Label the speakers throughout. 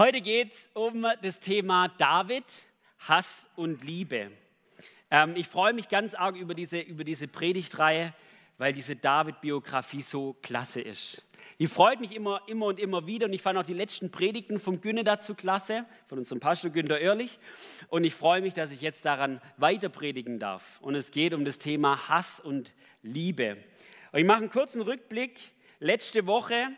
Speaker 1: Heute geht es um das Thema David, Hass und Liebe. Ähm, ich freue mich ganz arg über diese, über diese Predigtreihe, weil diese David-Biografie so klasse ist. Die freut mich immer, immer und immer wieder und ich fand auch die letzten Predigten vom Günne dazu klasse, von unserem Pastor Günter Oerlich. Und ich freue mich, dass ich jetzt daran weiter predigen darf. Und es geht um das Thema Hass und Liebe. Und ich mache einen kurzen Rückblick. Letzte Woche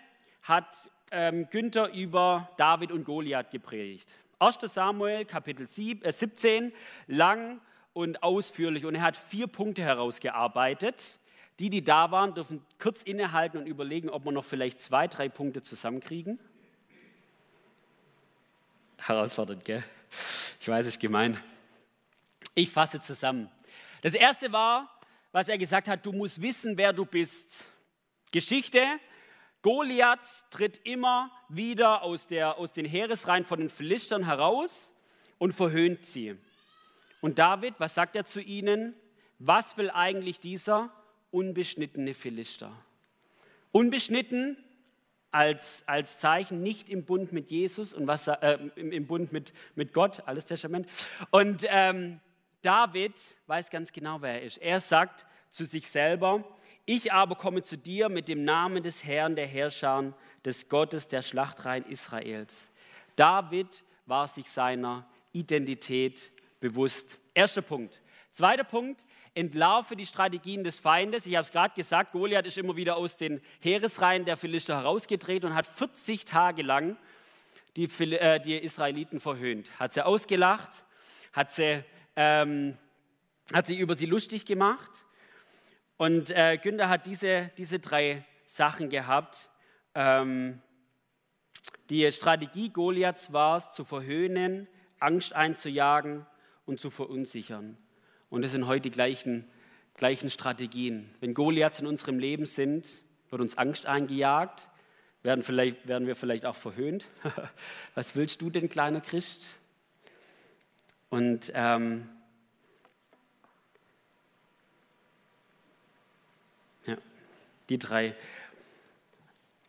Speaker 1: hat ähm, Günther über David und Goliath gepredigt. 1. Samuel, Kapitel 7, äh 17, lang und ausführlich. Und er hat vier Punkte herausgearbeitet. Die, die da waren, dürfen kurz innehalten und überlegen, ob wir noch vielleicht zwei, drei Punkte zusammenkriegen. Herausfordernd, gell? Ich weiß, es ist gemein. Ich fasse zusammen. Das erste war, was er gesagt hat, du musst wissen, wer du bist. Geschichte, Goliath tritt immer wieder aus, der, aus den Heeresreihen von den Philistern heraus und verhöhnt sie. Und David, was sagt er zu ihnen? Was will eigentlich dieser unbeschnittene Philister? Unbeschnitten als, als Zeichen nicht im Bund mit Jesus und was, äh, im, im, Bund mit, mit Gott, alles Testament. Und ähm, David weiß ganz genau, wer er ist. Er sagt zu sich selber, ich aber komme zu dir mit dem Namen des Herrn der Herrscher, des Gottes der Schlachtreihen Israels. David war sich seiner Identität bewusst. Erster Punkt. Zweiter Punkt, entlarve die Strategien des Feindes. Ich habe es gerade gesagt, Goliath ist immer wieder aus den Heeresreihen der Philister herausgetreten und hat 40 Tage lang die, äh, die Israeliten verhöhnt. Hat sie ausgelacht, hat sie, ähm, hat sie über sie lustig gemacht und äh, Günther hat diese, diese drei Sachen gehabt. Ähm, die Strategie Goliaths war es, zu verhöhnen, Angst einzujagen und zu verunsichern. Und das sind heute die gleichen, gleichen Strategien. Wenn Goliaths in unserem Leben sind, wird uns Angst eingejagt, werden, vielleicht, werden wir vielleicht auch verhöhnt. Was willst du denn, kleiner Christ? Und ähm, Die drei.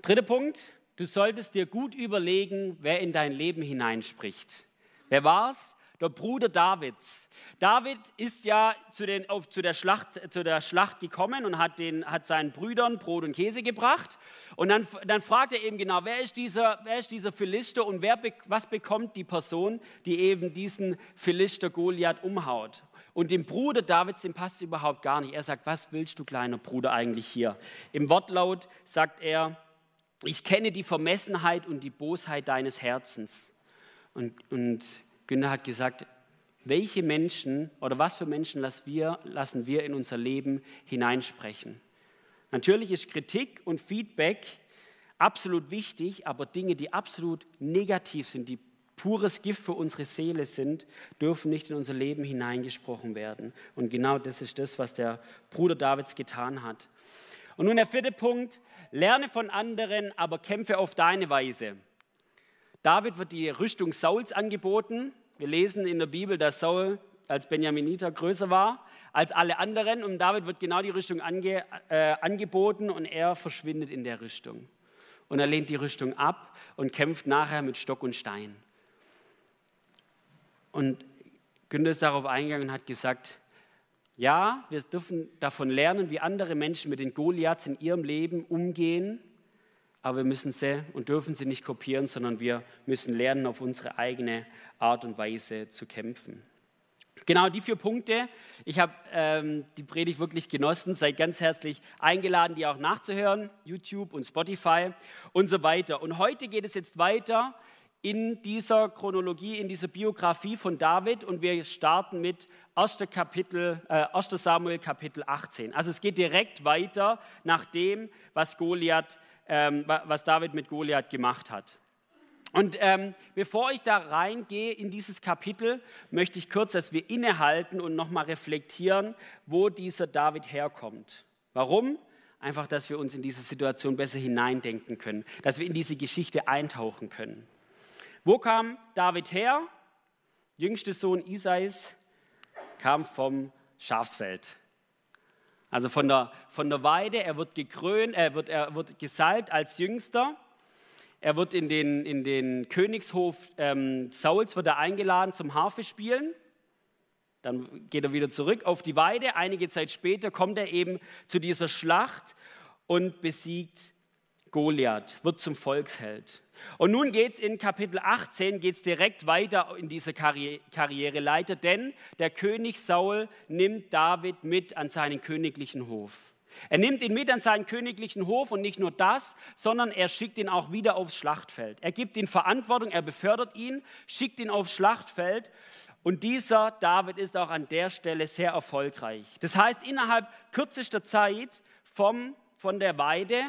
Speaker 1: Dritter Punkt, du solltest dir gut überlegen, wer in dein Leben hineinspricht. Wer war's? Der Bruder Davids. David ist ja zu, den, auf, zu, der Schlacht, zu der Schlacht gekommen und hat, den, hat seinen Brüdern Brot und Käse gebracht. Und dann, dann fragt er eben genau, wer ist dieser, wer ist dieser Philister und wer, was bekommt die Person, die eben diesen Philister Goliath umhaut. Und dem Bruder Davids, dem passt es überhaupt gar nicht. Er sagt, was willst du, kleiner Bruder, eigentlich hier? Im Wortlaut sagt er, ich kenne die Vermessenheit und die Bosheit deines Herzens. Und, und Günther hat gesagt, welche Menschen oder was für Menschen lassen wir, lassen wir in unser Leben hineinsprechen? Natürlich ist Kritik und Feedback absolut wichtig, aber Dinge, die absolut negativ sind, die pures Gift für unsere Seele sind, dürfen nicht in unser Leben hineingesprochen werden. Und genau das ist das, was der Bruder Davids getan hat. Und nun der vierte Punkt, lerne von anderen, aber kämpfe auf deine Weise. David wird die Rüstung Sauls angeboten. Wir lesen in der Bibel, dass Saul als Benjaminiter größer war als alle anderen und David wird genau die Rüstung ange, äh, angeboten und er verschwindet in der Rüstung. Und er lehnt die Rüstung ab und kämpft nachher mit Stock und Stein. Und Günther ist darauf eingegangen und hat gesagt, ja, wir dürfen davon lernen, wie andere Menschen mit den Goliaths in ihrem Leben umgehen, aber wir müssen sie und dürfen sie nicht kopieren, sondern wir müssen lernen, auf unsere eigene Art und Weise zu kämpfen. Genau die vier Punkte. Ich habe ähm, die Predigt wirklich genossen. Seid ganz herzlich eingeladen, die auch nachzuhören. YouTube und Spotify und so weiter. Und heute geht es jetzt weiter in dieser Chronologie, in dieser Biografie von David und wir starten mit 1. Kapitel, äh, 1. Samuel Kapitel 18. Also es geht direkt weiter nach dem, was, Goliath, ähm, was David mit Goliath gemacht hat. Und ähm, bevor ich da reingehe in dieses Kapitel, möchte ich kurz, dass wir innehalten und nochmal reflektieren, wo dieser David herkommt. Warum? Einfach, dass wir uns in diese Situation besser hineindenken können, dass wir in diese Geschichte eintauchen können. Wo kam David her? Jüngster Sohn Isais kam vom Schafsfeld. Also von der, von der Weide, er wird gekrönt, er wird, er wird gesalbt als Jüngster. er wird in den, in den Königshof ähm, Sauls wird er eingeladen zum Harfe spielen. Dann geht er wieder zurück auf die Weide. Einige Zeit später kommt er eben zu dieser Schlacht und besiegt Goliath, wird zum Volksheld. Und nun geht es in Kapitel 18 geht's direkt weiter in diese Karri Karriereleiter, denn der König Saul nimmt David mit an seinen königlichen Hof. Er nimmt ihn mit an seinen königlichen Hof und nicht nur das, sondern er schickt ihn auch wieder aufs Schlachtfeld. Er gibt ihm Verantwortung, er befördert ihn, schickt ihn aufs Schlachtfeld und dieser David ist auch an der Stelle sehr erfolgreich. Das heißt, innerhalb kürzester Zeit vom, von der Weide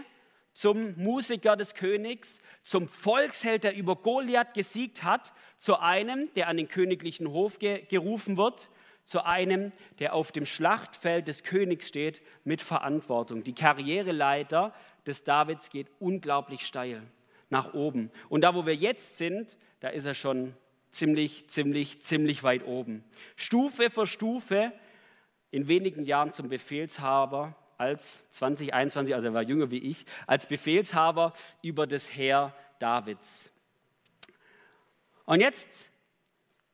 Speaker 1: zum Musiker des Königs, zum Volksheld, der über Goliath gesiegt hat, zu einem, der an den königlichen Hof ge gerufen wird, zu einem, der auf dem Schlachtfeld des Königs steht mit Verantwortung. Die Karriereleiter des Davids geht unglaublich steil nach oben. Und da, wo wir jetzt sind, da ist er schon ziemlich, ziemlich, ziemlich weit oben. Stufe für Stufe in wenigen Jahren zum Befehlshaber als 2021, also er war jünger wie ich, als Befehlshaber über das Heer Davids. Und jetzt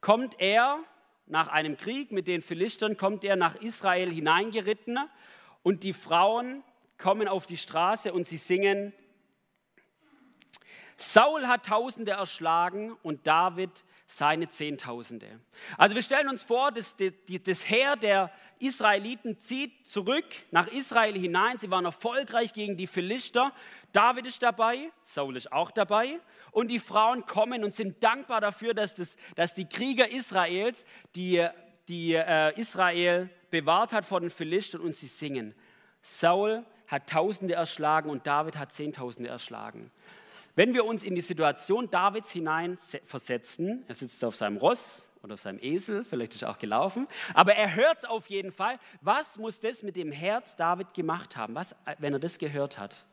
Speaker 1: kommt er nach einem Krieg mit den Philistern, kommt er nach Israel hineingeritten und die Frauen kommen auf die Straße und sie singen, Saul hat Tausende erschlagen und David seine Zehntausende. Also wir stellen uns vor, das, das Heer der Israeliten zieht zurück nach Israel hinein. Sie waren erfolgreich gegen die Philister. David ist dabei, Saul ist auch dabei. Und die Frauen kommen und sind dankbar dafür, dass, das, dass die Krieger Israels, die, die äh, Israel bewahrt hat vor den Philistern und sie singen. Saul hat Tausende erschlagen und David hat Zehntausende erschlagen. Wenn wir uns in die Situation Davids hinein versetzen, er sitzt auf seinem Ross oder auf seinem Esel, vielleicht ist er auch gelaufen, aber er hört es auf jeden Fall. Was muss das mit dem Herz David gemacht haben, was, wenn er das gehört hat?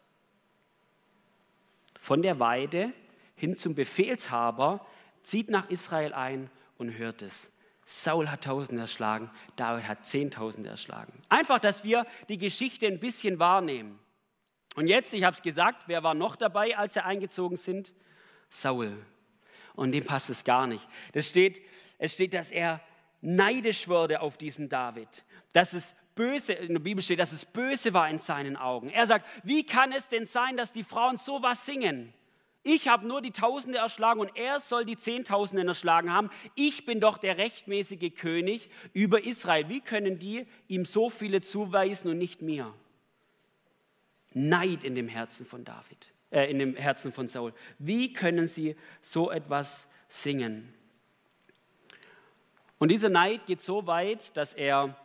Speaker 1: Von der Weide hin zum Befehlshaber, zieht nach Israel ein und hört es. Saul hat Tausende erschlagen, David hat Zehntausende erschlagen. Einfach, dass wir die Geschichte ein bisschen wahrnehmen. Und jetzt, ich habe es gesagt, wer war noch dabei, als sie eingezogen sind? Saul. Und dem passt es gar nicht. Das steht, es steht, dass er neidisch wurde auf diesen David. Dass es böse, in der Bibel steht, dass es böse war in seinen Augen. Er sagt, wie kann es denn sein, dass die Frauen sowas singen? Ich habe nur die Tausende erschlagen und er soll die Zehntausenden erschlagen haben. Ich bin doch der rechtmäßige König über Israel. Wie können die ihm so viele zuweisen und nicht mir? Neid in dem Herzen von David, äh, in dem Herzen von Saul. Wie können sie so etwas singen? Und dieser Neid geht so weit, dass er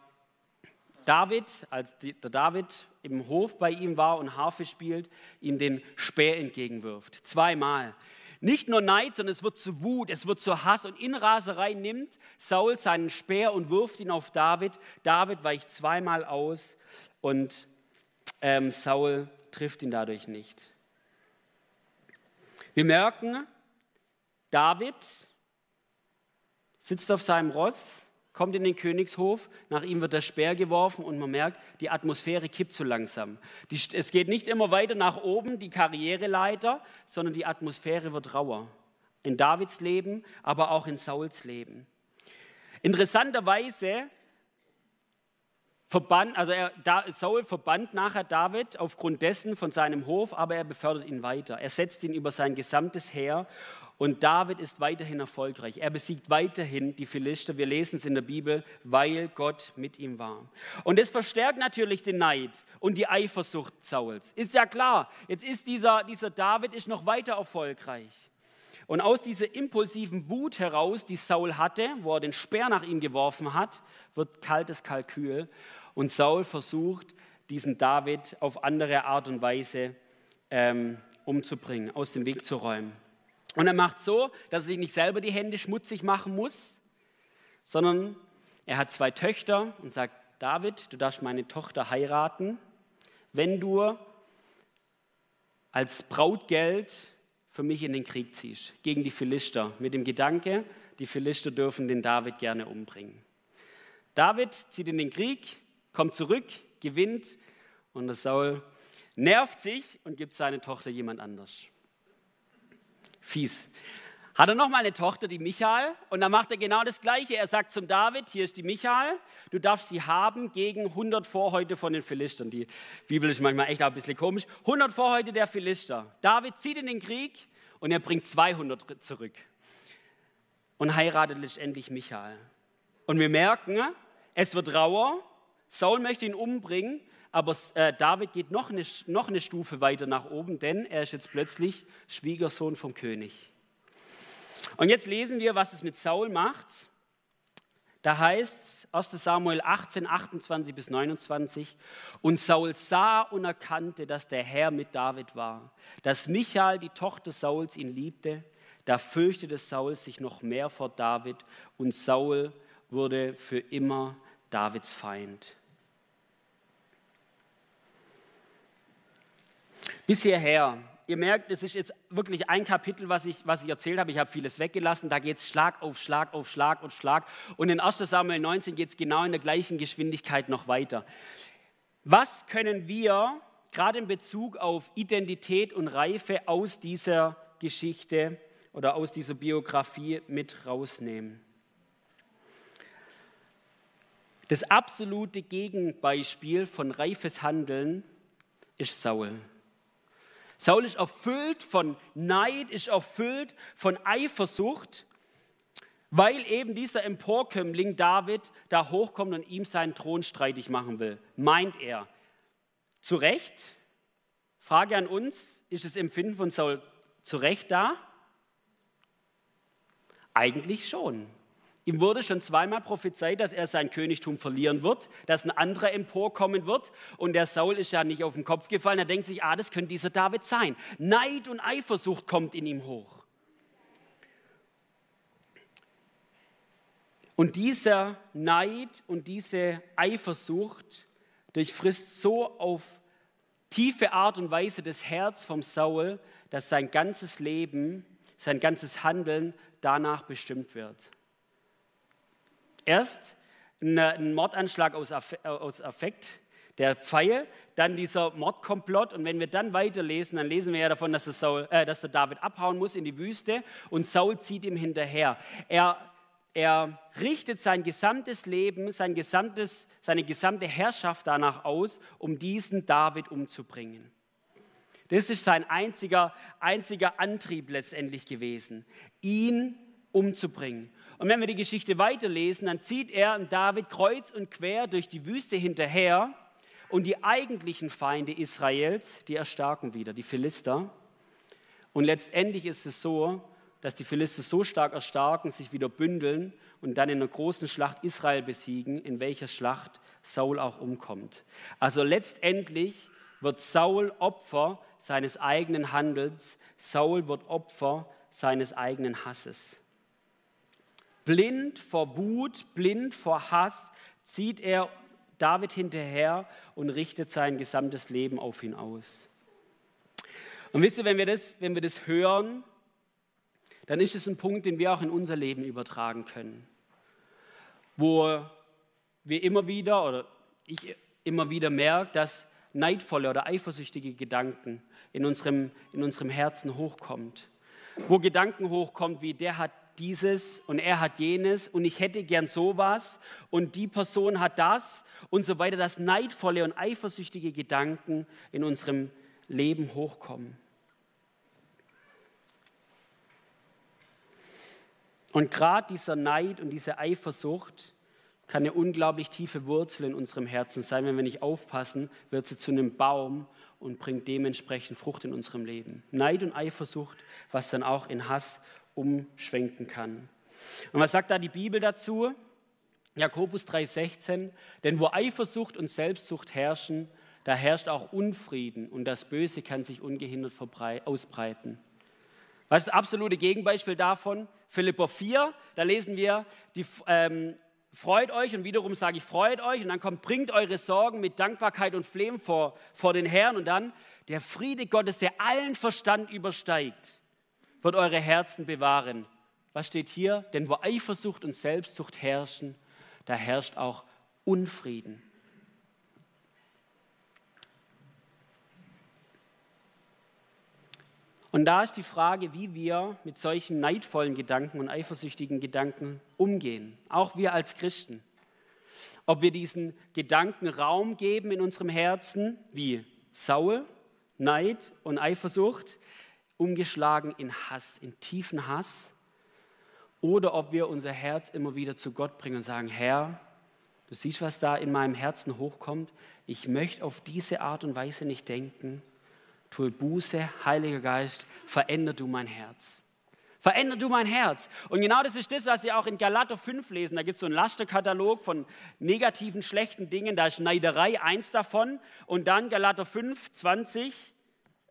Speaker 1: David, als der David im Hof bei ihm war und Harfe spielt, ihm den Speer entgegenwirft. Zweimal. Nicht nur Neid, sondern es wird zu Wut, es wird zu Hass und in Raserei nimmt Saul seinen Speer und wirft ihn auf David. David weicht zweimal aus und ähm, Saul trifft ihn dadurch nicht. Wir merken, David sitzt auf seinem Ross, kommt in den Königshof, nach ihm wird der Speer geworfen und man merkt, die Atmosphäre kippt so langsam. Die, es geht nicht immer weiter nach oben, die Karriereleiter, sondern die Atmosphäre wird rauer. In Davids Leben, aber auch in Sauls Leben. Interessanterweise verbannt, also er, Saul verbannt nachher David aufgrund dessen von seinem Hof, aber er befördert ihn weiter. Er setzt ihn über sein gesamtes Heer und David ist weiterhin erfolgreich. Er besiegt weiterhin die Philister. Wir lesen es in der Bibel, weil Gott mit ihm war. Und es verstärkt natürlich den Neid und die Eifersucht Sauls. Ist ja klar, jetzt ist dieser, dieser David ist noch weiter erfolgreich. Und aus dieser impulsiven Wut heraus, die Saul hatte, wo er den Speer nach ihm geworfen hat, wird kaltes Kalkül. Und Saul versucht, diesen David auf andere Art und Weise ähm, umzubringen, aus dem Weg zu räumen. Und er macht so, dass er sich nicht selber die Hände schmutzig machen muss, sondern er hat zwei Töchter und sagt, David, du darfst meine Tochter heiraten, wenn du als Brautgeld für mich in den Krieg ziehst, gegen die Philister, mit dem Gedanke, die Philister dürfen den David gerne umbringen. David zieht in den Krieg, kommt zurück, gewinnt und der Saul nervt sich und gibt seine Tochter jemand anders. Fies. Hat er noch mal eine Tochter, die Michael, und dann macht er genau das Gleiche. Er sagt zum David: Hier ist die Michael, du darfst sie haben gegen 100 Vorhäute von den Philistern. Die Bibel ist manchmal echt auch ein bisschen komisch. 100 Vorhäute der Philister. David zieht in den Krieg und er bringt 200 zurück und heiratet letztendlich Michael. Und wir merken, es wird rauer. Saul möchte ihn umbringen, aber äh, David geht noch eine, noch eine Stufe weiter nach oben, denn er ist jetzt plötzlich Schwiegersohn vom König. Und jetzt lesen wir, was es mit Saul macht. Da heißt es 1 Samuel 18, 28 bis 29, und Saul sah und erkannte, dass der Herr mit David war, dass Michael, die Tochter Sauls, ihn liebte. Da fürchtete Saul sich noch mehr vor David und Saul wurde für immer Davids Feind. Bis hierher ihr merkt, es ist jetzt wirklich ein Kapitel, was ich, was ich erzählt habe. Ich habe vieles weggelassen. Da geht es Schlag auf Schlag auf Schlag auf Schlag. Und in 1 Samuel 19 geht es genau in der gleichen Geschwindigkeit noch weiter. Was können wir gerade in Bezug auf Identität und Reife aus dieser Geschichte oder aus dieser Biografie mit rausnehmen? Das absolute Gegenbeispiel von reifes Handeln ist Saul. Saul ist erfüllt von Neid, ist erfüllt von Eifersucht, weil eben dieser Emporkömmling David da hochkommt und ihm seinen Thron streitig machen will, meint er. Zu Recht? Frage an uns, ist das Empfinden von Saul zu Recht da? Eigentlich schon. Ihm wurde schon zweimal prophezeit, dass er sein Königtum verlieren wird, dass ein anderer emporkommen wird. Und der Saul ist ja nicht auf den Kopf gefallen. Er denkt sich, ah, das könnte dieser David sein. Neid und Eifersucht kommt in ihm hoch. Und dieser Neid und diese Eifersucht durchfrisst so auf tiefe Art und Weise das Herz vom Saul, dass sein ganzes Leben, sein ganzes Handeln danach bestimmt wird. Erst ein Mordanschlag aus Affekt, der Pfeil, dann dieser Mordkomplott. Und wenn wir dann weiterlesen, dann lesen wir ja davon, dass, Saul, äh, dass der David abhauen muss in die Wüste und Saul zieht ihm hinterher. Er, er richtet sein gesamtes Leben, sein gesamtes, seine gesamte Herrschaft danach aus, um diesen David umzubringen. Das ist sein einziger, einziger Antrieb letztendlich gewesen, ihn umzubringen. Und wenn wir die Geschichte weiterlesen, dann zieht er David kreuz und quer durch die Wüste hinterher und die eigentlichen Feinde Israels, die erstarken wieder, die Philister. Und letztendlich ist es so, dass die Philister so stark erstarken, sich wieder bündeln und dann in einer großen Schlacht Israel besiegen, in welcher Schlacht Saul auch umkommt. Also letztendlich wird Saul Opfer seines eigenen Handels, Saul wird Opfer seines eigenen Hasses. Blind vor Wut, blind vor Hass zieht er David hinterher und richtet sein gesamtes Leben auf ihn aus. Und wisst ihr, wenn wir das, wenn wir das hören, dann ist es ein Punkt, den wir auch in unser Leben übertragen können. Wo wir immer wieder oder ich immer wieder merke, dass neidvolle oder eifersüchtige Gedanken in unserem, in unserem Herzen hochkommt. Wo Gedanken hochkommen wie der hat dieses und er hat jenes und ich hätte gern sowas und die Person hat das und so weiter, dass neidvolle und eifersüchtige Gedanken in unserem Leben hochkommen. Und gerade dieser Neid und diese Eifersucht kann eine unglaublich tiefe Wurzel in unserem Herzen sein. Wenn wir nicht aufpassen, wird sie zu einem Baum und bringt dementsprechend Frucht in unserem Leben. Neid und Eifersucht, was dann auch in Hass umschwenken kann. Und was sagt da die Bibel dazu? Jakobus 3:16, denn wo Eifersucht und Selbstsucht herrschen, da herrscht auch Unfrieden und das Böse kann sich ungehindert ausbreiten. Was ist das absolute Gegenbeispiel davon? Philipper 4, da lesen wir, die, ähm, freut euch und wiederum sage ich, freut euch und dann kommt, bringt eure Sorgen mit Dankbarkeit und Flehen vor, vor den Herrn und dann der Friede Gottes, der allen Verstand übersteigt, wird eure Herzen bewahren. Was steht hier? Denn wo Eifersucht und Selbstsucht herrschen, da herrscht auch Unfrieden. Und da ist die Frage, wie wir mit solchen neidvollen Gedanken und eifersüchtigen Gedanken umgehen, auch wir als Christen. Ob wir diesen Gedanken Raum geben in unserem Herzen, wie Saul, Neid und Eifersucht, umgeschlagen in Hass, in tiefen Hass, oder ob wir unser Herz immer wieder zu Gott bringen und sagen, Herr, du siehst, was da in meinem Herzen hochkommt, ich möchte auf diese Art und Weise nicht denken tue Buße, Heiliger Geist, veränder du mein Herz. Veränder du mein Herz. Und genau das ist das, was Sie auch in Galater 5 lesen. Da gibt es so einen Lasterkatalog von negativen, schlechten Dingen. Da ist Neiderei eins davon. Und dann Galater 5, 20,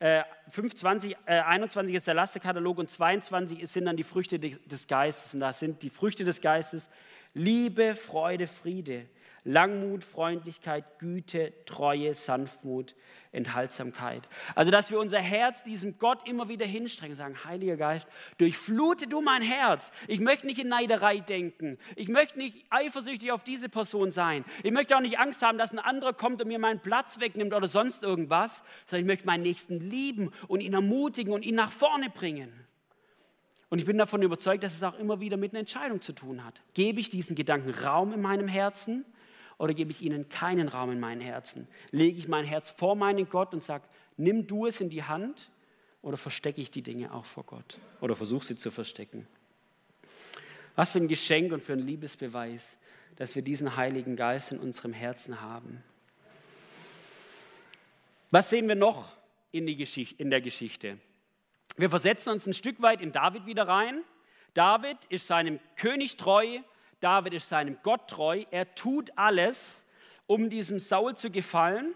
Speaker 1: äh, 5, 20, äh, 21 ist der Lasterkatalog und 22 sind dann die Früchte des Geistes. Und da sind die Früchte des Geistes Liebe, Freude, Friede, Langmut, Freundlichkeit, Güte, Treue, Sanftmut, Enthaltsamkeit. Also, dass wir unser Herz diesem Gott immer wieder hinstrengen, sagen, Heiliger Geist, durchflute du mein Herz. Ich möchte nicht in Neiderei denken. Ich möchte nicht eifersüchtig auf diese Person sein. Ich möchte auch nicht Angst haben, dass ein anderer kommt und mir meinen Platz wegnimmt oder sonst irgendwas, sondern ich möchte meinen Nächsten lieben und ihn ermutigen und ihn nach vorne bringen. Und ich bin davon überzeugt, dass es auch immer wieder mit einer Entscheidung zu tun hat. Gebe ich diesen Gedanken Raum in meinem Herzen oder gebe ich ihnen keinen Raum in meinem Herzen? Lege ich mein Herz vor meinen Gott und sage, nimm du es in die Hand oder verstecke ich die Dinge auch vor Gott oder versuche sie zu verstecken? Was für ein Geschenk und für ein Liebesbeweis, dass wir diesen Heiligen Geist in unserem Herzen haben. Was sehen wir noch in, in der Geschichte? Wir versetzen uns ein Stück weit in David wieder rein. David ist seinem König treu David ist seinem Gott treu. Er tut alles, um diesem Saul zu gefallen.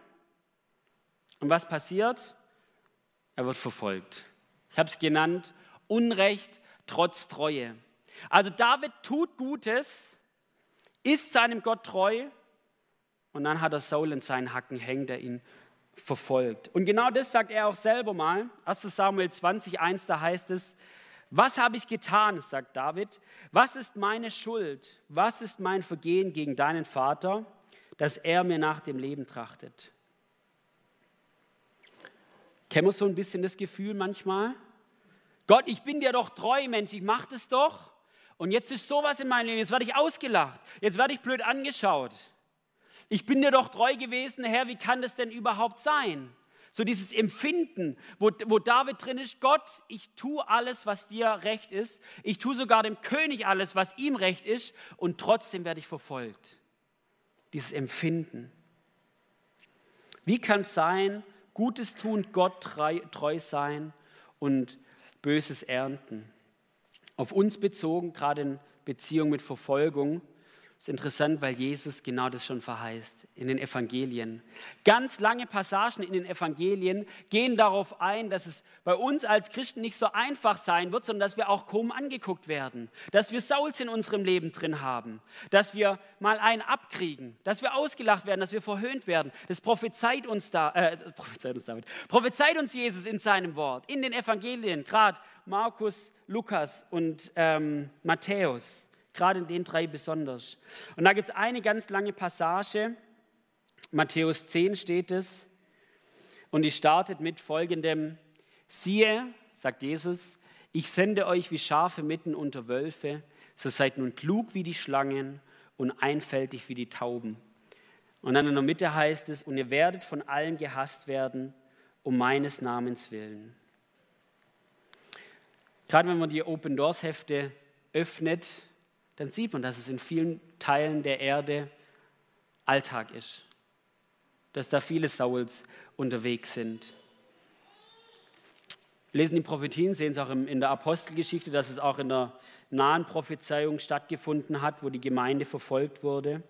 Speaker 1: Und was passiert? Er wird verfolgt. Ich habe es genannt, Unrecht trotz Treue. Also David tut Gutes, ist seinem Gott treu und dann hat er Saul in seinen Hacken hängen, der ihn verfolgt. Und genau das sagt er auch selber mal. 1 Samuel 20, 1, da heißt es, was habe ich getan, sagt David. Was ist meine Schuld? Was ist mein Vergehen gegen deinen Vater, dass er mir nach dem Leben trachtet? Kennen wir so ein bisschen das Gefühl manchmal? Gott, ich bin dir doch treu, Mensch, ich mache das doch. Und jetzt ist sowas in meinem Leben, jetzt werde ich ausgelacht, jetzt werde ich blöd angeschaut. Ich bin dir doch treu gewesen, Herr, wie kann das denn überhaupt sein? So dieses Empfinden, wo, wo David drin ist, Gott, ich tue alles, was dir recht ist. Ich tue sogar dem König alles, was ihm recht ist. Und trotzdem werde ich verfolgt. Dieses Empfinden. Wie kann es sein, Gutes tun, Gott treu sein und Böses ernten? Auf uns bezogen, gerade in Beziehung mit Verfolgung, ist interessant, weil Jesus genau das schon verheißt in den Evangelien. Ganz lange Passagen in den Evangelien gehen darauf ein, dass es bei uns als Christen nicht so einfach sein wird, sondern dass wir auch kaum angeguckt werden, dass wir Sauls in unserem Leben drin haben, dass wir mal einen abkriegen, dass wir ausgelacht werden, dass wir verhöhnt werden. Das prophezeit uns, da, äh, prophezeit uns David, prophezeit uns Jesus in seinem Wort, in den Evangelien, gerade Markus, Lukas und ähm, Matthäus gerade in den drei besonders. Und da gibt es eine ganz lange Passage, Matthäus 10 steht es, und die startet mit folgendem, siehe, sagt Jesus, ich sende euch wie Schafe mitten unter Wölfe, so seid nun klug wie die Schlangen und einfältig wie die Tauben. Und dann in der Mitte heißt es, und ihr werdet von allen gehasst werden, um meines Namens willen. Gerade wenn man die Open Doors Hefte öffnet, dann sieht man, dass es in vielen Teilen der Erde Alltag ist. Dass da viele Sauls unterwegs sind. Lesen die Prophetien, sehen es auch in der Apostelgeschichte, dass es auch in der nahen Prophezeiung stattgefunden hat, wo die Gemeinde verfolgt wurde.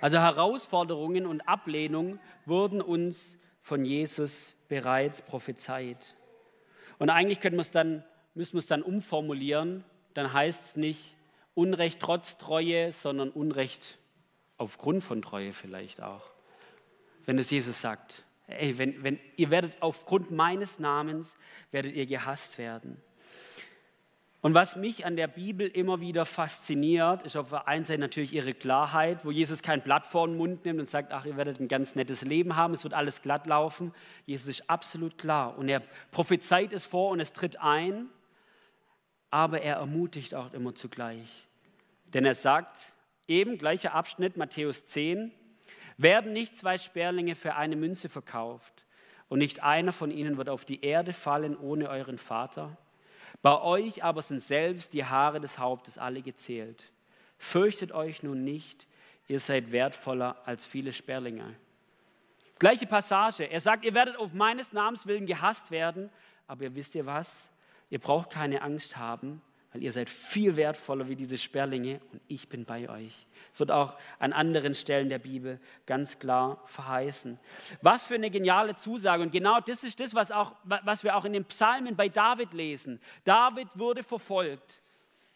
Speaker 1: Also Herausforderungen und Ablehnung wurden uns von Jesus bereits prophezeit. Und eigentlich können wir es dann, müssen wir es dann umformulieren dann heißt es nicht Unrecht trotz Treue, sondern Unrecht aufgrund von Treue vielleicht auch. Wenn es Jesus sagt, ey, wenn, wenn, ihr werdet aufgrund meines Namens, werdet ihr gehasst werden. Und was mich an der Bibel immer wieder fasziniert, ist auf der einen Seite natürlich ihre Klarheit, wo Jesus kein Blatt vor den Mund nimmt und sagt, ach, ihr werdet ein ganz nettes Leben haben, es wird alles glatt laufen. Jesus ist absolut klar und er prophezeit es vor und es tritt ein, aber er ermutigt auch immer zugleich. Denn er sagt, eben gleicher Abschnitt, Matthäus 10, werden nicht zwei Sperlinge für eine Münze verkauft und nicht einer von ihnen wird auf die Erde fallen ohne euren Vater. Bei euch aber sind selbst die Haare des Hauptes alle gezählt. Fürchtet euch nun nicht, ihr seid wertvoller als viele Sperlinge. Gleiche Passage. Er sagt, ihr werdet auf meines Namens willen gehasst werden, aber ihr wisst ihr was? Ihr braucht keine Angst haben, weil ihr seid viel wertvoller wie diese Sperlinge und ich bin bei euch. Es wird auch an anderen Stellen der Bibel ganz klar verheißen. Was für eine geniale Zusage. Und genau das ist das, was, auch, was wir auch in den Psalmen bei David lesen. David wurde verfolgt.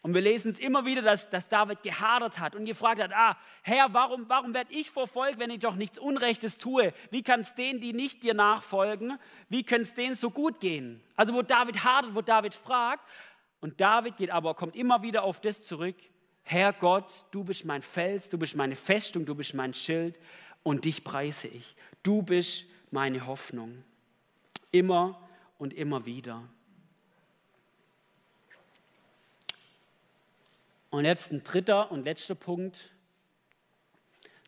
Speaker 1: Und wir lesen es immer wieder, dass, dass David gehadert hat und gefragt hat, ah, Herr, warum, warum werde ich verfolgt, wenn ich doch nichts Unrechtes tue? Wie kann es denen, die nicht dir nachfolgen, wie kann es denen so gut gehen? Also wo David hadert, wo David fragt, und David geht aber, kommt immer wieder auf das zurück, Herr Gott, du bist mein Fels, du bist meine Festung, du bist mein Schild und dich preise ich. Du bist meine Hoffnung. Immer und immer wieder. Und jetzt ein dritter und letzter Punkt.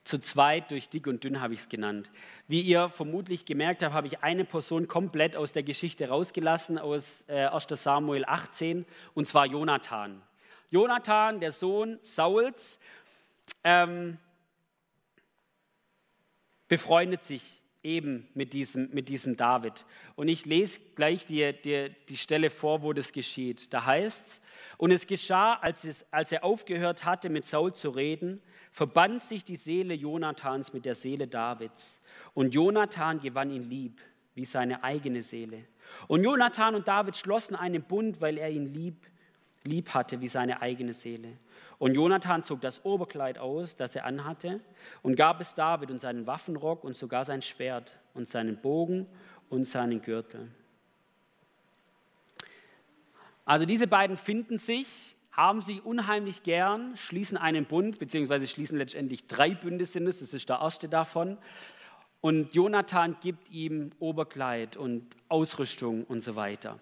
Speaker 1: Zu zweit durch dick und dünn habe ich es genannt. Wie ihr vermutlich gemerkt habt, habe ich eine Person komplett aus der Geschichte rausgelassen, aus äh, 1 Samuel 18, und zwar Jonathan. Jonathan, der Sohn Sauls, ähm, befreundet sich eben mit diesem, mit diesem David. Und ich lese gleich die, die, die Stelle vor, wo das geschieht. Da heißt es, und es geschah, als, es, als er aufgehört hatte, mit Saul zu reden, verband sich die Seele Jonathans mit der Seele Davids. Und Jonathan gewann ihn lieb, wie seine eigene Seele. Und Jonathan und David schlossen einen Bund, weil er ihn lieb, lieb hatte, wie seine eigene Seele. Und Jonathan zog das Oberkleid aus, das er anhatte, und gab es David und seinen Waffenrock und sogar sein Schwert und seinen Bogen und seinen Gürtel. Also diese beiden finden sich haben sich unheimlich gern, schließen einen Bund, beziehungsweise schließen letztendlich drei Bünde sind es, das ist der erste davon. Und Jonathan gibt ihm Oberkleid und Ausrüstung und so weiter.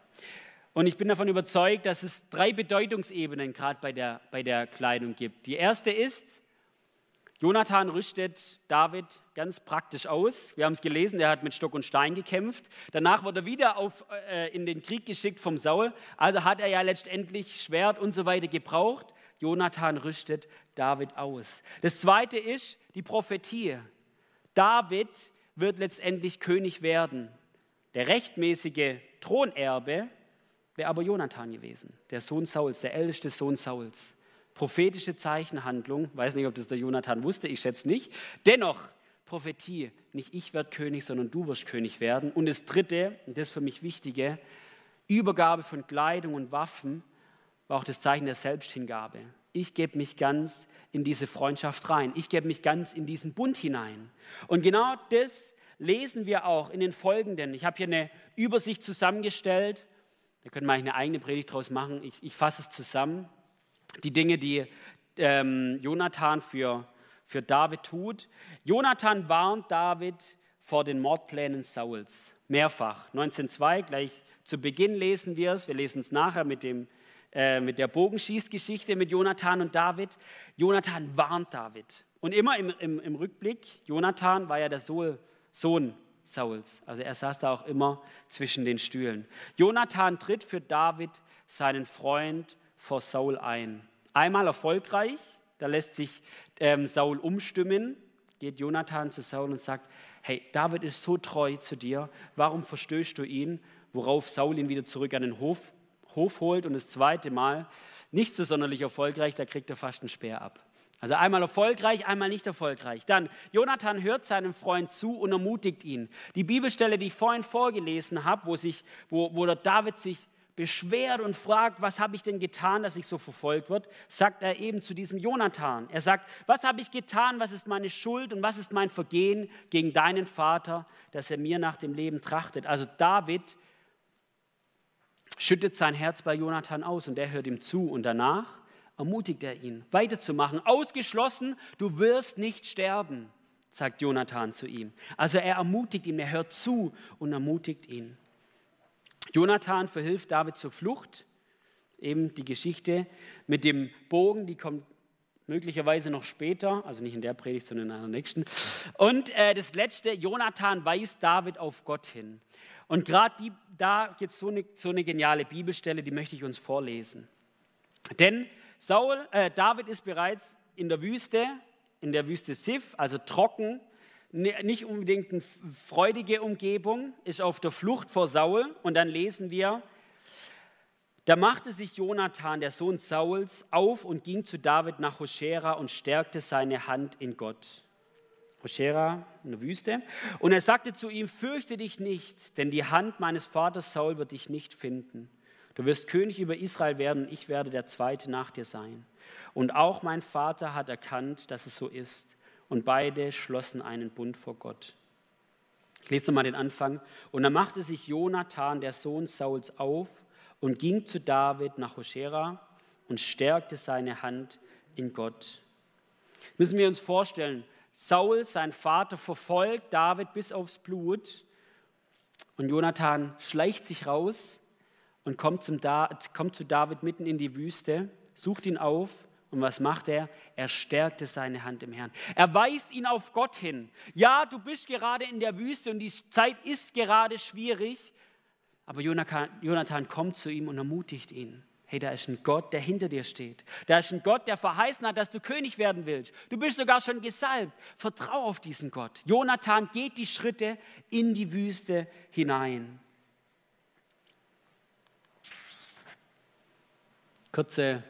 Speaker 1: Und ich bin davon überzeugt, dass es drei Bedeutungsebenen gerade bei der, bei der Kleidung gibt. Die erste ist, Jonathan rüstet David ganz praktisch aus. Wir haben es gelesen, er hat mit Stock und Stein gekämpft. Danach wurde er wieder auf, äh, in den Krieg geschickt vom Saul. Also hat er ja letztendlich Schwert und so weiter gebraucht. Jonathan rüstet David aus. Das zweite ist die Prophetie. David wird letztendlich König werden. Der rechtmäßige Thronerbe wäre aber Jonathan gewesen, der Sohn Sauls, der älteste Sohn Sauls prophetische Zeichenhandlung. Weiß nicht, ob das der Jonathan wusste, ich schätze nicht. Dennoch, Prophetie, nicht ich werde König, sondern du wirst König werden. Und das Dritte, und das für mich Wichtige, Übergabe von Kleidung und Waffen war auch das Zeichen der Selbsthingabe. Ich gebe mich ganz in diese Freundschaft rein. Ich gebe mich ganz in diesen Bund hinein. Und genau das lesen wir auch in den folgenden. Ich habe hier eine Übersicht zusammengestellt. Da können wir eine eigene Predigt draus machen. Ich, ich fasse es zusammen die Dinge, die ähm, Jonathan für, für David tut. Jonathan warnt David vor den Mordplänen Sauls. Mehrfach. 19.2, gleich zu Beginn lesen wir es. Wir lesen es nachher mit, dem, äh, mit der Bogenschießgeschichte mit Jonathan und David. Jonathan warnt David. Und immer im, im, im Rückblick, Jonathan war ja der Sohn Sauls. Also er saß da auch immer zwischen den Stühlen. Jonathan tritt für David seinen Freund vor Saul ein. Einmal erfolgreich, da lässt sich ähm, Saul umstimmen, geht Jonathan zu Saul und sagt, hey, David ist so treu zu dir, warum verstößt du ihn? Worauf Saul ihn wieder zurück an den Hof, Hof holt und das zweite Mal, nicht so sonderlich erfolgreich, da kriegt er fast einen Speer ab. Also einmal erfolgreich, einmal nicht erfolgreich. Dann, Jonathan hört seinem Freund zu und ermutigt ihn. Die Bibelstelle, die ich vorhin vorgelesen habe, wo, sich, wo, wo der David sich beschwert und fragt, was habe ich denn getan, dass ich so verfolgt wird, sagt er eben zu diesem Jonathan. Er sagt, was habe ich getan, was ist meine Schuld und was ist mein Vergehen gegen deinen Vater, dass er mir nach dem Leben trachtet. Also David schüttet sein Herz bei Jonathan aus und er hört ihm zu und danach ermutigt er ihn, weiterzumachen. Ausgeschlossen, du wirst nicht sterben, sagt Jonathan zu ihm. Also er ermutigt ihn, er hört zu und ermutigt ihn. Jonathan verhilft David zur Flucht. Eben die Geschichte mit dem Bogen, die kommt möglicherweise noch später, also nicht in der Predigt, sondern in einer nächsten. Und äh, das letzte, Jonathan weist David auf Gott hin. Und gerade da gibt es so eine, so eine geniale Bibelstelle, die möchte ich uns vorlesen. Denn Saul, äh, David ist bereits in der Wüste, in der Wüste Sif, also trocken, nicht unbedingt eine freudige Umgebung, ist auf der Flucht vor Saul. Und dann lesen wir, da machte sich Jonathan, der Sohn Sauls, auf und ging zu David nach Hoshera und stärkte seine Hand in Gott. Hoshera in der Wüste. Und er sagte zu ihm, fürchte dich nicht, denn die Hand meines Vaters Saul wird dich nicht finden. Du wirst König über Israel werden und ich werde der Zweite nach dir sein. Und auch mein Vater hat erkannt, dass es so ist. Und beide schlossen einen Bund vor Gott. Ich lese mal den Anfang. Und da machte sich Jonathan, der Sohn Sauls, auf und ging zu David nach Hoshera und stärkte seine Hand in Gott. Müssen wir uns vorstellen, Saul, sein Vater, verfolgt David bis aufs Blut und Jonathan schleicht sich raus und kommt, zum da kommt zu David mitten in die Wüste, sucht ihn auf und was macht er? Er stärkte seine Hand im Herrn. Er weist ihn auf Gott hin. Ja, du bist gerade in der Wüste und die Zeit ist gerade schwierig, aber Jonathan, kommt zu ihm und ermutigt ihn. Hey, da ist ein Gott, der hinter dir steht. Da ist ein Gott, der verheißen hat, dass du König werden willst. Du bist sogar schon gesalbt. Vertrau auf diesen Gott. Jonathan geht die Schritte in die Wüste hinein. Kurze,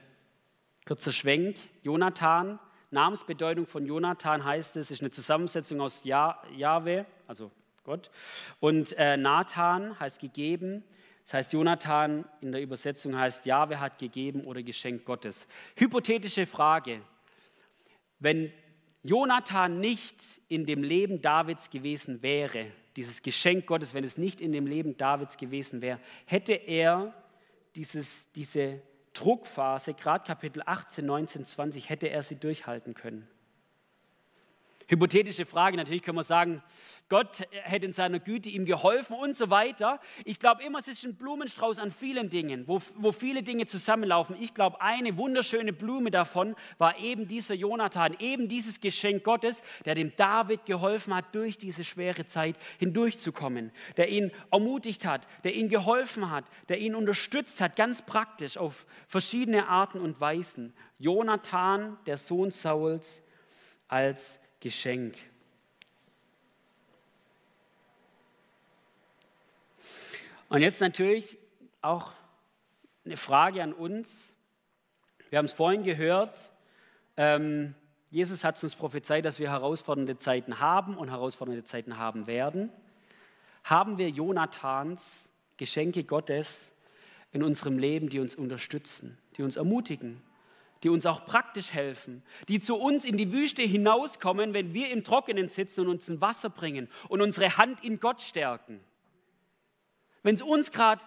Speaker 1: kurzer Schwenk. Jonathan, Namensbedeutung von Jonathan heißt es, ist eine Zusammensetzung aus Jahwe, also Gott. Und äh, Nathan heißt gegeben. Das heißt, Jonathan in der Übersetzung heißt, Jahwe hat gegeben oder Geschenk Gottes. Hypothetische Frage. Wenn Jonathan nicht in dem Leben Davids gewesen wäre, dieses Geschenk Gottes, wenn es nicht in dem Leben Davids gewesen wäre, hätte er dieses, diese Druckphase, gerade Kapitel 18, 19, 20, hätte er sie durchhalten können. Hypothetische Frage, natürlich können wir sagen, Gott hätte in seiner Güte ihm geholfen und so weiter. Ich glaube immer, es ist ein Blumenstrauß an vielen Dingen, wo, wo viele Dinge zusammenlaufen. Ich glaube, eine wunderschöne Blume davon war eben dieser Jonathan, eben dieses Geschenk Gottes, der dem David geholfen hat, durch diese schwere Zeit hindurchzukommen, der ihn ermutigt hat, der ihn geholfen hat, der ihn unterstützt hat, ganz praktisch auf verschiedene Arten und Weisen. Jonathan, der Sohn Sauls, als Geschenk. Und jetzt natürlich auch eine Frage an uns. Wir haben es vorhin gehört, ähm, Jesus hat uns prophezeit, dass wir herausfordernde Zeiten haben und herausfordernde Zeiten haben werden. Haben wir Jonathans Geschenke Gottes in unserem Leben, die uns unterstützen, die uns ermutigen, die uns auch praktisch helfen, die zu uns in die Wüste hinauskommen, wenn wir im Trockenen sitzen und uns ein Wasser bringen und unsere Hand in Gott stärken. Wenn es uns gerade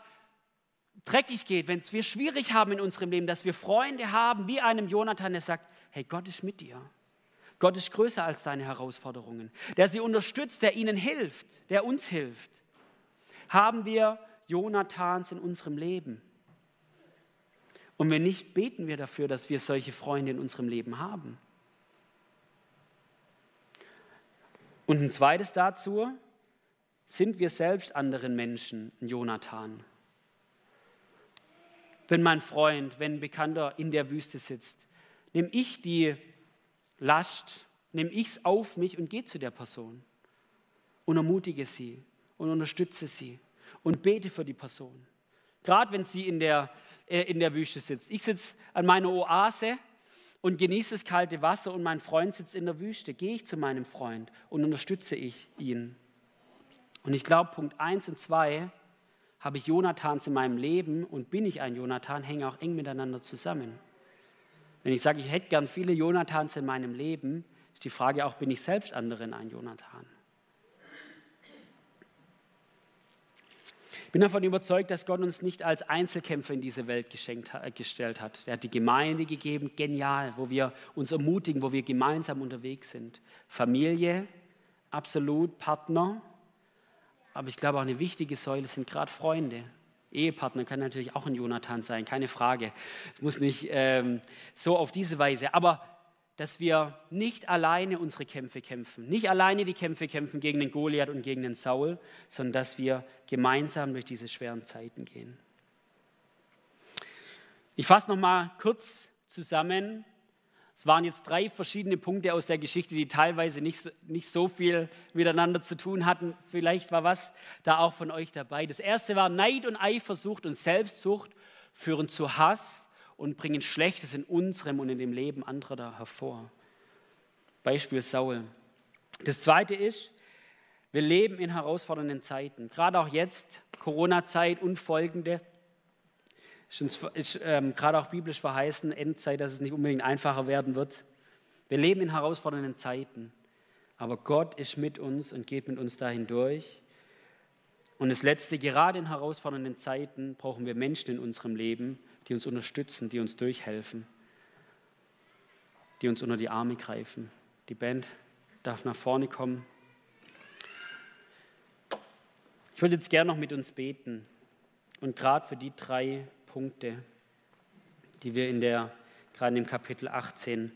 Speaker 1: dreckig geht, wenn es wir schwierig haben in unserem Leben, dass wir Freunde haben, wie einem Jonathan, der sagt, hey, Gott ist mit dir. Gott ist größer als deine Herausforderungen, der sie unterstützt, der ihnen hilft, der uns hilft. Haben wir Jonathans in unserem Leben? Und wenn nicht, beten wir dafür, dass wir solche Freunde in unserem Leben haben. Und ein zweites dazu, sind wir selbst anderen Menschen Jonathan? Wenn mein Freund, wenn ein Bekannter in der Wüste sitzt, nehme ich die Last, nehme ich es auf mich und gehe zu der Person und ermutige sie und unterstütze sie und bete für die Person. Gerade wenn sie in der in der Wüste sitzt. Ich sitze an meiner Oase und genieße das kalte Wasser und mein Freund sitzt in der Wüste. Gehe ich zu meinem Freund und unterstütze ich ihn. Und ich glaube, Punkt 1 und 2 habe ich Jonathans in meinem Leben und bin ich ein Jonathan, hängen auch eng miteinander zusammen. Wenn ich sage, ich hätte gern viele Jonathans in meinem Leben, ist die Frage auch, bin ich selbst anderen ein Jonathan? Bin davon überzeugt, dass Gott uns nicht als Einzelkämpfer in diese Welt geschenkt, äh, gestellt hat. Er hat die Gemeinde gegeben, genial, wo wir uns ermutigen, wo wir gemeinsam unterwegs sind. Familie, absolut, Partner, aber ich glaube auch eine wichtige Säule sind gerade Freunde. Ehepartner kann natürlich auch ein Jonathan sein, keine Frage. Es muss nicht ähm, so auf diese Weise. Aber dass wir nicht alleine unsere Kämpfe kämpfen, nicht alleine die Kämpfe kämpfen gegen den Goliath und gegen den Saul, sondern dass wir gemeinsam durch diese schweren Zeiten gehen. Ich fasse noch mal kurz zusammen. Es waren jetzt drei verschiedene Punkte aus der Geschichte, die teilweise nicht, nicht so viel miteinander zu tun hatten. Vielleicht war was da auch von euch dabei. Das erste war Neid und Eifersucht und Selbstsucht führen zu Hass und bringen Schlechtes in unserem und in dem Leben anderer da hervor. Beispiel Saul. Das zweite ist, wir leben in herausfordernden Zeiten. Gerade auch jetzt, Corona-Zeit und folgende. Ist, ist ähm, gerade auch biblisch verheißen, Endzeit, dass es nicht unbedingt einfacher werden wird. Wir leben in herausfordernden Zeiten. Aber Gott ist mit uns und geht mit uns dahin durch. Und das Letzte, gerade in herausfordernden Zeiten brauchen wir Menschen in unserem Leben, die uns unterstützen, die uns durchhelfen, die uns unter die Arme greifen. Die Band darf nach vorne kommen. Ich würde jetzt gerne noch mit uns beten und gerade für die drei Punkte, die wir in der, gerade im Kapitel 18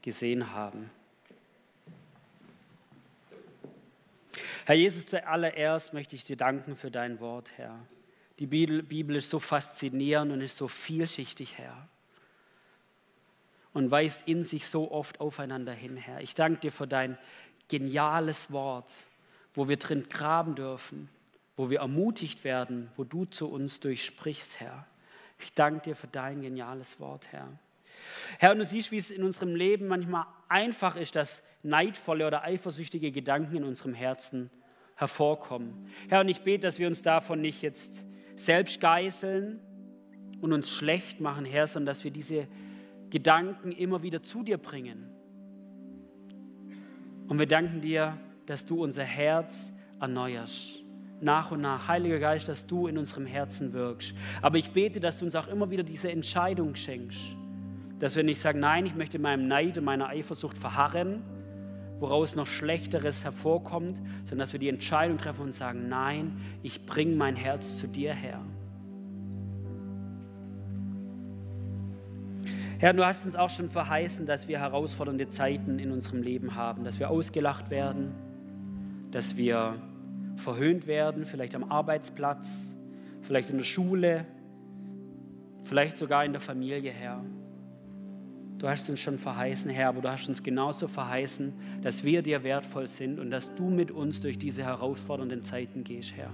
Speaker 1: gesehen haben. Herr Jesus, zuallererst möchte ich dir danken für dein Wort, Herr. Die Bibel ist so faszinierend und ist so vielschichtig, Herr. Und weist in sich so oft aufeinander hin, Herr. Ich danke dir für dein geniales Wort, wo wir drin graben dürfen, wo wir ermutigt werden, wo du zu uns durchsprichst, Herr. Ich danke dir für dein geniales Wort, Herr. Herr, und du siehst, wie es in unserem Leben manchmal einfach ist, dass neidvolle oder eifersüchtige Gedanken in unserem Herzen hervorkommen. Herr, und ich bete, dass wir uns davon nicht jetzt selbst geißeln und uns schlecht machen, Herr, sondern dass wir diese Gedanken immer wieder zu dir bringen. Und wir danken dir, dass du unser Herz erneuerst. Nach und nach, Heiliger Geist, dass du in unserem Herzen wirkst. Aber ich bete, dass du uns auch immer wieder diese Entscheidung schenkst. Dass wir nicht sagen, nein, ich möchte meinem Neid und meiner Eifersucht verharren, woraus noch Schlechteres hervorkommt, sondern dass wir die Entscheidung treffen und sagen, nein, ich bringe mein Herz zu dir her. Herr, du hast uns auch schon verheißen, dass wir herausfordernde Zeiten in unserem Leben haben, dass wir ausgelacht werden, dass wir verhöhnt werden, vielleicht am Arbeitsplatz, vielleicht in der Schule, vielleicht sogar in der Familie, Herr. Du hast uns schon verheißen, Herr, aber du hast uns genauso verheißen, dass wir dir wertvoll sind und dass du mit uns durch diese herausfordernden Zeiten gehst, Herr.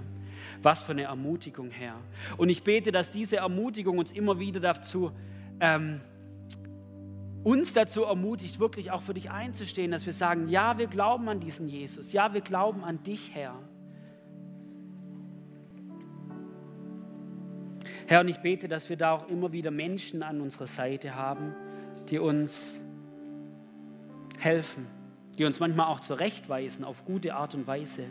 Speaker 1: Was für eine Ermutigung, Herr. Und ich bete, dass diese Ermutigung uns immer wieder dazu, ähm, uns dazu ermutigt, wirklich auch für dich einzustehen, dass wir sagen, ja, wir glauben an diesen Jesus, ja, wir glauben an dich, Herr. Herr, und ich bete, dass wir da auch immer wieder Menschen an unserer Seite haben, die uns helfen, die uns manchmal auch zurechtweisen auf gute Art und Weise,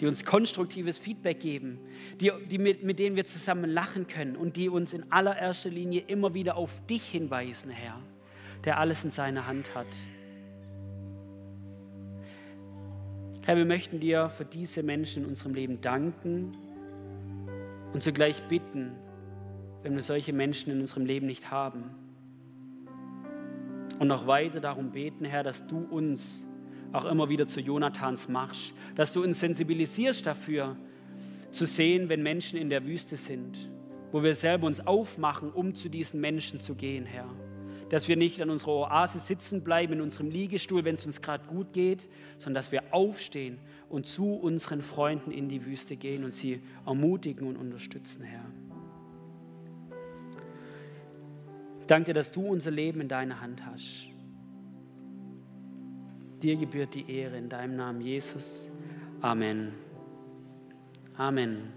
Speaker 1: die uns konstruktives Feedback geben, die, die mit, mit denen wir zusammen lachen können und die uns in allererster Linie immer wieder auf dich hinweisen, Herr, der alles in seiner Hand hat. Herr, wir möchten dir für diese Menschen in unserem Leben danken und zugleich bitten, wenn wir solche Menschen in unserem Leben nicht haben, und noch weiter darum beten, Herr, dass du uns auch immer wieder zu Jonathans machst, dass du uns sensibilisierst dafür, zu sehen, wenn Menschen in der Wüste sind, wo wir selber uns aufmachen, um zu diesen Menschen zu gehen, Herr. Dass wir nicht an unserer Oase sitzen bleiben, in unserem Liegestuhl, wenn es uns gerade gut geht, sondern dass wir aufstehen und zu unseren Freunden in die Wüste gehen und sie ermutigen und unterstützen, Herr. Danke dir, dass du unser Leben in deiner Hand hast. Dir gebührt die Ehre in deinem Namen, Jesus. Amen. Amen.